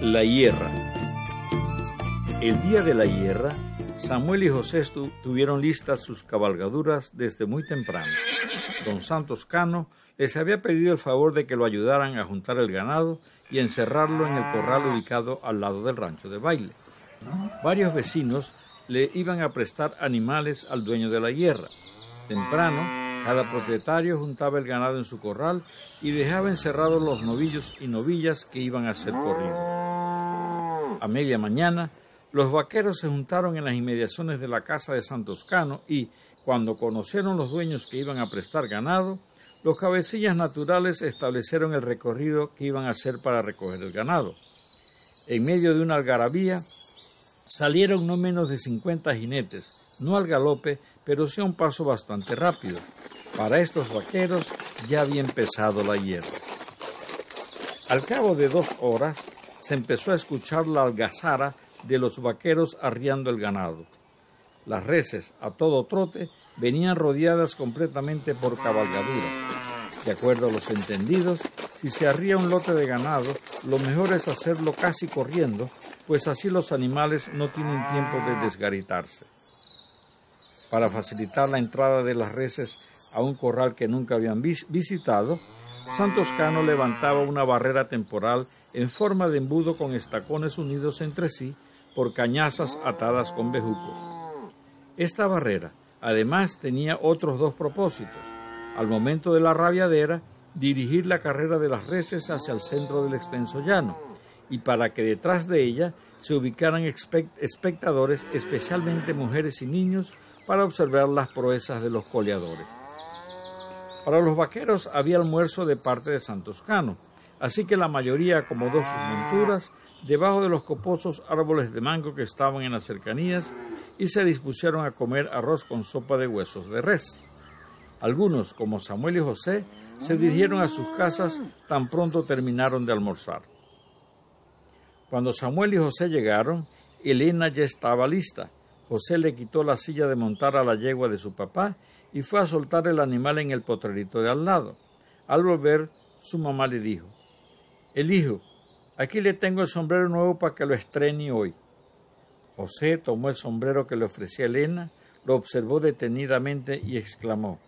La hierra. El día de la hierra, Samuel y José tuvieron listas sus cabalgaduras desde muy temprano. Don Santos Cano les había pedido el favor de que lo ayudaran a juntar el ganado y encerrarlo en el corral ubicado al lado del rancho de baile. Varios vecinos le iban a prestar animales al dueño de la hierra. Temprano, cada propietario juntaba el ganado en su corral y dejaba encerrados los novillos y novillas que iban a ser corridos. A media mañana, los vaqueros se juntaron en las inmediaciones de la casa de Santoscano y, cuando conocieron los dueños que iban a prestar ganado, los cabecillas naturales establecieron el recorrido que iban a hacer para recoger el ganado. En medio de una algarabía, salieron no menos de 50 jinetes, no al galope, pero sí a un paso bastante rápido. Para estos vaqueros ya había empezado la hierba. Al cabo de dos horas se empezó a escuchar la algazara de los vaqueros arriando el ganado. Las reses, a todo trote, venían rodeadas completamente por cabalgadura. De acuerdo a los entendidos, si se arría un lote de ganado, lo mejor es hacerlo casi corriendo, pues así los animales no tienen tiempo de desgaritarse. Para facilitar la entrada de las reses a un corral que nunca habían visitado, Santos Cano levantaba una barrera temporal en forma de embudo con estacones unidos entre sí por cañazas atadas con bejucos. Esta barrera, además, tenía otros dos propósitos. Al momento de la rabiadera, dirigir la carrera de las reses hacia el centro del extenso llano, y para que detrás de ella se ubicaran espectadores, especialmente mujeres y niños, para observar las proezas de los coleadores. Para los vaqueros había almuerzo de parte de Santos Cano, así que la mayoría acomodó sus monturas debajo de los coposos árboles de mango que estaban en las cercanías y se dispusieron a comer arroz con sopa de huesos de res. Algunos, como Samuel y José, se dirigieron a sus casas tan pronto terminaron de almorzar. Cuando Samuel y José llegaron, Elena ya estaba lista. José le quitó la silla de montar a la yegua de su papá y fue a soltar el animal en el potrerito de al lado. Al volver, su mamá le dijo, El hijo, aquí le tengo el sombrero nuevo para que lo estrene hoy. José tomó el sombrero que le ofrecía Elena, lo observó detenidamente y exclamó,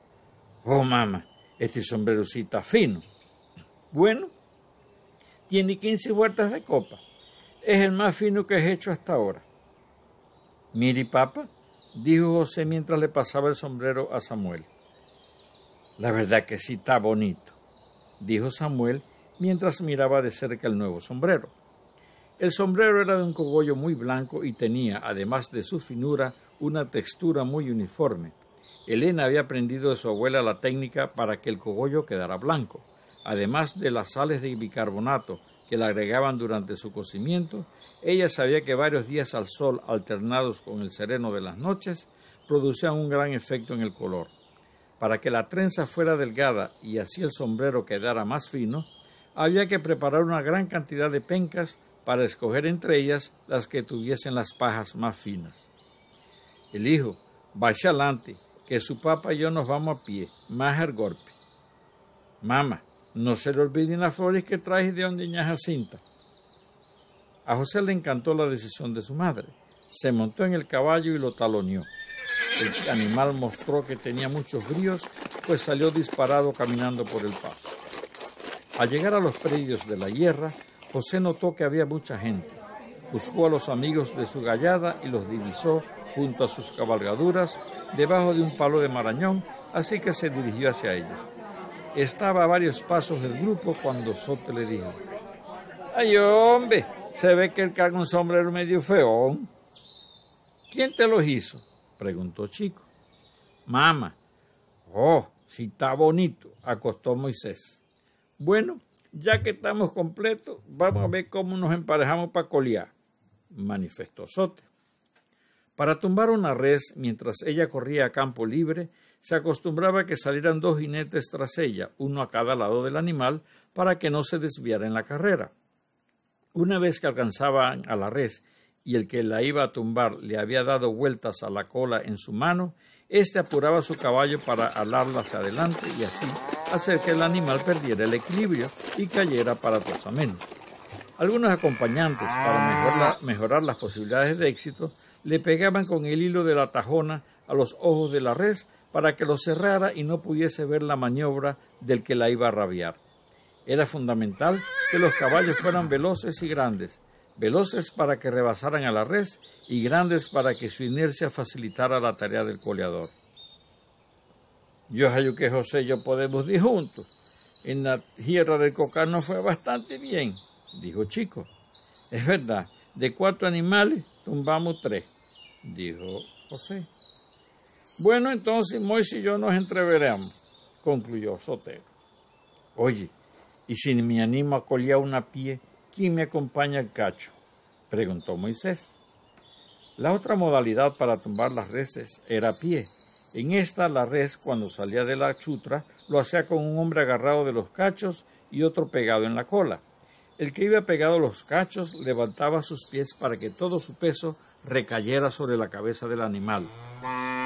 Oh, mamá, este sombrero sí está fino. Bueno, tiene quince vueltas de copa. Es el más fino que he hecho hasta ahora. Miri, papa, dijo José mientras le pasaba el sombrero a Samuel. La verdad que sí está bonito, dijo Samuel mientras miraba de cerca el nuevo sombrero. El sombrero era de un cogollo muy blanco y tenía, además de su finura, una textura muy uniforme. Elena había aprendido de su abuela la técnica para que el cogollo quedara blanco. Además de las sales de bicarbonato que le agregaban durante su cocimiento, ella sabía que varios días al sol alternados con el sereno de las noches producían un gran efecto en el color. Para que la trenza fuera delgada y así el sombrero quedara más fino, había que preparar una gran cantidad de pencas para escoger entre ellas las que tuviesen las pajas más finas. El hijo, vaya adelante, que su papá y yo nos vamos a pie, más al golpe. Mamá, no se le olviden las flores que traes de ondeña Jacinta. A José le encantó la decisión de su madre. Se montó en el caballo y lo taloneó. El animal mostró que tenía muchos bríos, pues salió disparado caminando por el paso. Al llegar a los predios de la hierra, José notó que había mucha gente. Buscó a los amigos de su gallada y los divisó junto a sus cabalgaduras debajo de un palo de marañón, así que se dirigió hacia ellos. Estaba a varios pasos del grupo cuando Sote le dijo, ¡Ay, hombre! Se ve que él carga un sombrero medio feón. ¿Quién te lo hizo? preguntó Chico. Mama. Oh, si está bonito, acostó Moisés. Bueno, ya que estamos completos, vamos a ver cómo nos emparejamos para colear, manifestó Sote. Para tumbar una res mientras ella corría a campo libre, se acostumbraba que salieran dos jinetes tras ella, uno a cada lado del animal, para que no se desviara en la carrera. Una vez que alcanzaban a la res y el que la iba a tumbar le había dado vueltas a la cola en su mano, éste apuraba su caballo para alarla hacia adelante y así hacer que el animal perdiera el equilibrio y cayera aparatosamente. Algunos acompañantes, para mejorar, las posibilidades de éxito, le pegaban con el hilo de la tajona a los ojos de la res para que lo cerrara y no pudiese ver la maniobra del que la iba a rabiar. Era fundamental que los caballos fueran veloces y grandes, veloces para que rebasaran a la res y grandes para que su inercia facilitara la tarea del coleador. Yo hallo que José y yo podemos ir juntos. En la tierra del Cocano fue bastante bien, dijo Chico. Es verdad, de cuatro animales tumbamos tres, dijo José. Bueno, entonces Moisés y yo nos entreveremos, concluyó Sotero. Oye, ¿y si me animo a colear una pie, quién me acompaña al cacho? preguntó Moisés. La otra modalidad para tumbar las reses era pie. En esta, la res, cuando salía de la chutra, lo hacía con un hombre agarrado de los cachos y otro pegado en la cola. El que iba pegado a los cachos levantaba sus pies para que todo su peso recayera sobre la cabeza del animal.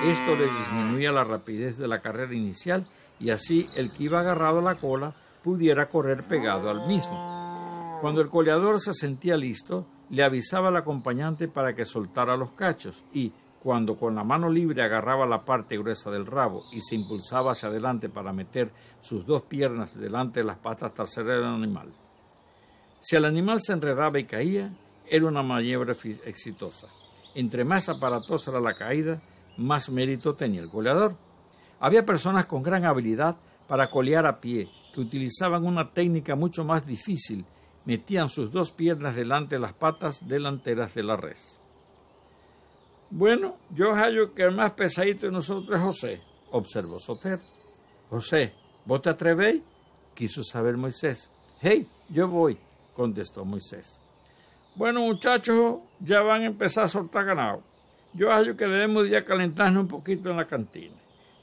Esto le disminuía la rapidez de la carrera inicial y así el que iba agarrado a la cola pudiera correr pegado al mismo. Cuando el coleador se sentía listo, le avisaba al acompañante para que soltara los cachos y, cuando con la mano libre agarraba la parte gruesa del rabo y se impulsaba hacia adelante para meter sus dos piernas delante de las patas traseras del animal. Si el animal se enredaba y caía, era una maniobra exitosa. Entre más aparatosa era la caída, más mérito tenía el coleador. Había personas con gran habilidad para colear a pie, que utilizaban una técnica mucho más difícil metían sus dos piernas delante de las patas delanteras de la res. Bueno, yo hallo que el más pesadito de nosotros es José, observó Soter. José, ¿vos te atrevéis? quiso saber Moisés. Hey, yo voy, contestó Moisés. Bueno, muchachos, ya van a empezar a soltar ganado. Yo hallo que debemos ya calentarnos un poquito en la cantina.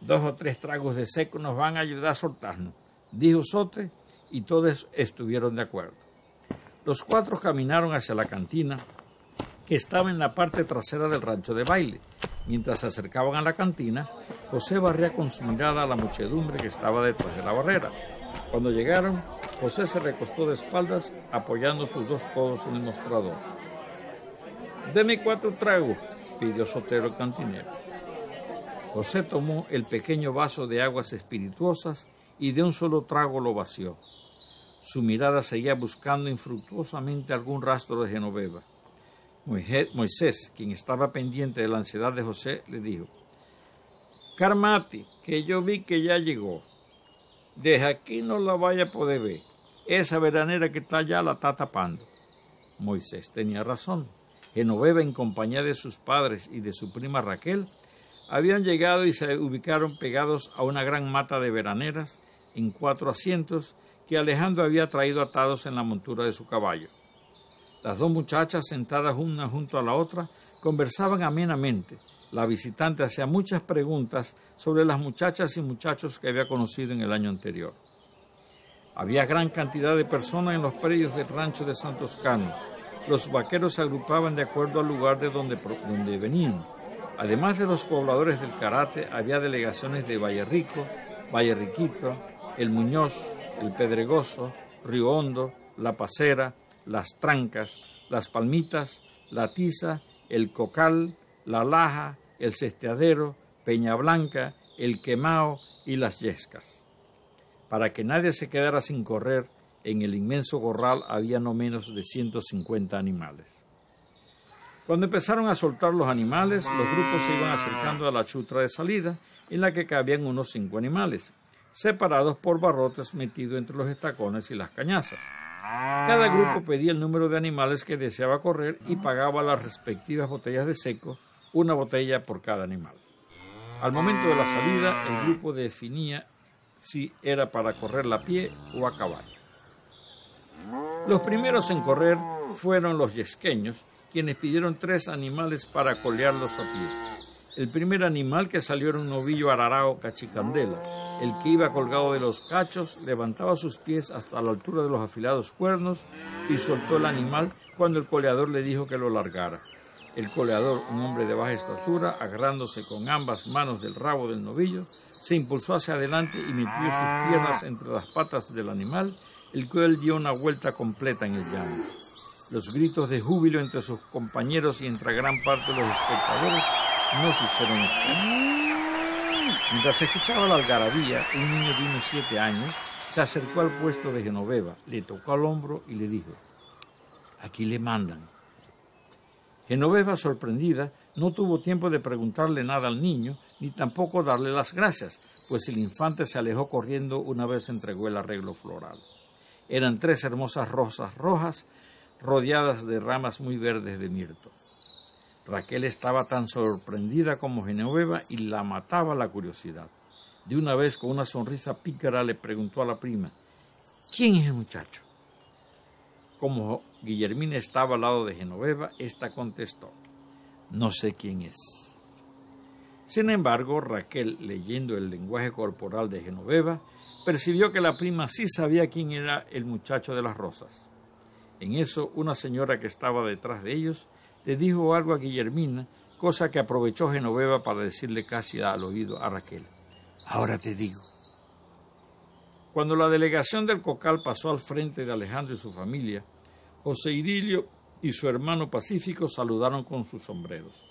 Dos o tres tragos de seco nos van a ayudar a soltarnos, dijo Sote, y todos estuvieron de acuerdo. Los cuatro caminaron hacia la cantina, que estaba en la parte trasera del rancho de baile. Mientras se acercaban a la cantina, José barría con su mirada a la muchedumbre que estaba detrás de la barrera. Cuando llegaron, José se recostó de espaldas, apoyando sus dos codos en el mostrador. Deme cuatro tragos, pidió Sotero el cantinero. José tomó el pequeño vaso de aguas espirituosas y de un solo trago lo vació. Su mirada seguía buscando infructuosamente algún rastro de Genoveva. Moisés, quien estaba pendiente de la ansiedad de José, le dijo, Carmati, que yo vi que ya llegó. Desde aquí no la vaya a poder ver. Esa veranera que está allá la está tapando. Moisés tenía razón. Genoveva, en compañía de sus padres y de su prima Raquel, habían llegado y se ubicaron pegados a una gran mata de veraneras en cuatro asientos que Alejandro había traído atados en la montura de su caballo. Las dos muchachas, sentadas una junto a la otra, conversaban amenamente. La visitante hacía muchas preguntas sobre las muchachas y muchachos que había conocido en el año anterior. Había gran cantidad de personas en los predios del rancho de Santos Cano. Los vaqueros se agrupaban de acuerdo al lugar de donde, venían. Además de los pobladores del Karate, había delegaciones de Valle Rico, Valle Riquito, El Muñoz, el Pedregoso, Río Hondo, La Pasera, Las Trancas, Las Palmitas, La Tiza, El Cocal, La Laja, El Cesteadero, Peña Blanca, El Quemao y Las Yescas. Para que nadie se quedara sin correr, en el inmenso gorral había no menos de 150 animales. Cuando empezaron a soltar los animales, los grupos se iban acercando a la chutra de salida, en la que cabían unos cinco animales separados por barrotes metidos entre los estacones y las cañazas. Cada grupo pedía el número de animales que deseaba correr y pagaba las respectivas botellas de seco, una botella por cada animal. Al momento de la salida, el grupo definía si era para correr a pie o a caballo. Los primeros en correr fueron los yesqueños, quienes pidieron tres animales para colearlos a pie. El primer animal que salió era un novillo ararao cachicandela, el que iba colgado de los cachos levantaba sus pies hasta la altura de los afilados cuernos y soltó el animal cuando el coleador le dijo que lo largara. El coleador, un hombre de baja estatura, agarrándose con ambas manos del rabo del novillo, se impulsó hacia adelante y metió sus piernas entre las patas del animal, el cual dio una vuelta completa en el llano. Los gritos de júbilo entre sus compañeros y entre gran parte de los espectadores no se hicieron esperar. Mientras escuchaba la algarabía, un niño de unos siete años se acercó al puesto de Genoveva, le tocó al hombro y le dijo, aquí le mandan. Genoveva, sorprendida, no tuvo tiempo de preguntarle nada al niño, ni tampoco darle las gracias, pues el infante se alejó corriendo una vez entregó el arreglo floral. Eran tres hermosas rosas rojas rodeadas de ramas muy verdes de mirto. Raquel estaba tan sorprendida como Genoveva y la mataba la curiosidad. De una vez, con una sonrisa pícara, le preguntó a la prima, ¿quién es el muchacho? Como Guillermina estaba al lado de Genoveva, ésta contestó, no sé quién es. Sin embargo, Raquel, leyendo el lenguaje corporal de Genoveva, percibió que la prima sí sabía quién era el muchacho de las rosas. En eso, una señora que estaba detrás de ellos le dijo algo a Guillermina, cosa que aprovechó Genoveva para decirle casi al oído a Raquel. Ahora te digo. Cuando la delegación del Cocal pasó al frente de Alejandro y su familia, José Idilio y su hermano Pacífico saludaron con sus sombreros.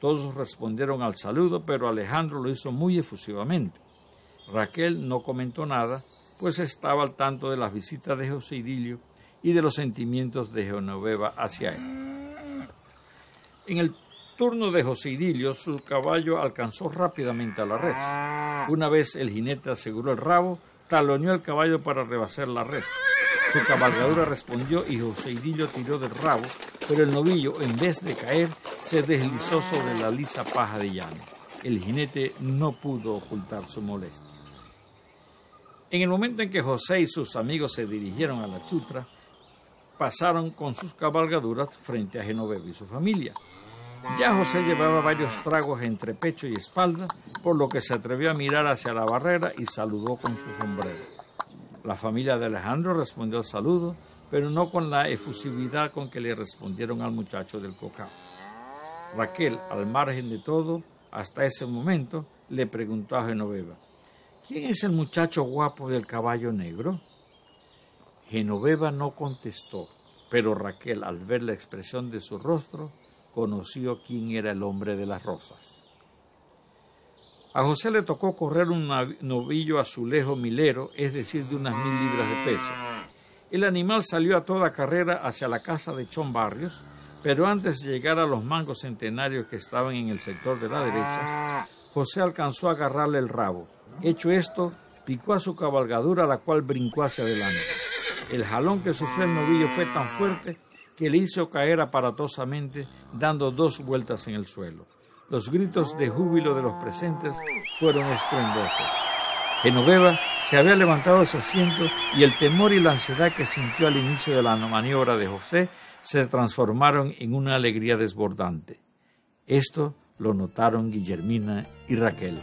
Todos respondieron al saludo, pero Alejandro lo hizo muy efusivamente. Raquel no comentó nada, pues estaba al tanto de las visitas de José Idilio y de los sentimientos de Genoveva hacia él. En el turno de José Idilio, su caballo alcanzó rápidamente a la red. Una vez el jinete aseguró el rabo, taloneó el caballo para rebasar la red. Su cabalgadura respondió y José Idilio tiró del rabo, pero el novillo, en vez de caer, se deslizó sobre la lisa paja de llano. El jinete no pudo ocultar su molestia. En el momento en que José y sus amigos se dirigieron a la chutra, pasaron con sus cabalgaduras frente a Genoveva y su familia. Ya José llevaba varios tragos entre pecho y espalda, por lo que se atrevió a mirar hacia la barrera y saludó con su sombrero. La familia de Alejandro respondió al saludo, pero no con la efusividad con que le respondieron al muchacho del cocao. Raquel, al margen de todo, hasta ese momento, le preguntó a Genoveva, ¿quién es el muchacho guapo del caballo negro? Genoveva no contestó, pero Raquel, al ver la expresión de su rostro, conoció quién era el hombre de las rosas. A José le tocó correr un novillo azulejo milero, es decir, de unas mil libras de peso. El animal salió a toda carrera hacia la casa de Chon Barrios, pero antes de llegar a los mangos centenarios que estaban en el sector de la derecha, José alcanzó a agarrarle el rabo. Hecho esto, picó a su cabalgadura, la cual brincó hacia adelante. El jalón que sufrió el novillo fue tan fuerte que le hizo caer aparatosamente, dando dos vueltas en el suelo. Los gritos de júbilo de los presentes fueron estruendosos. Genoveva se había levantado de su asiento y el temor y la ansiedad que sintió al inicio de la maniobra de José se transformaron en una alegría desbordante. Esto lo notaron Guillermina y Raquel.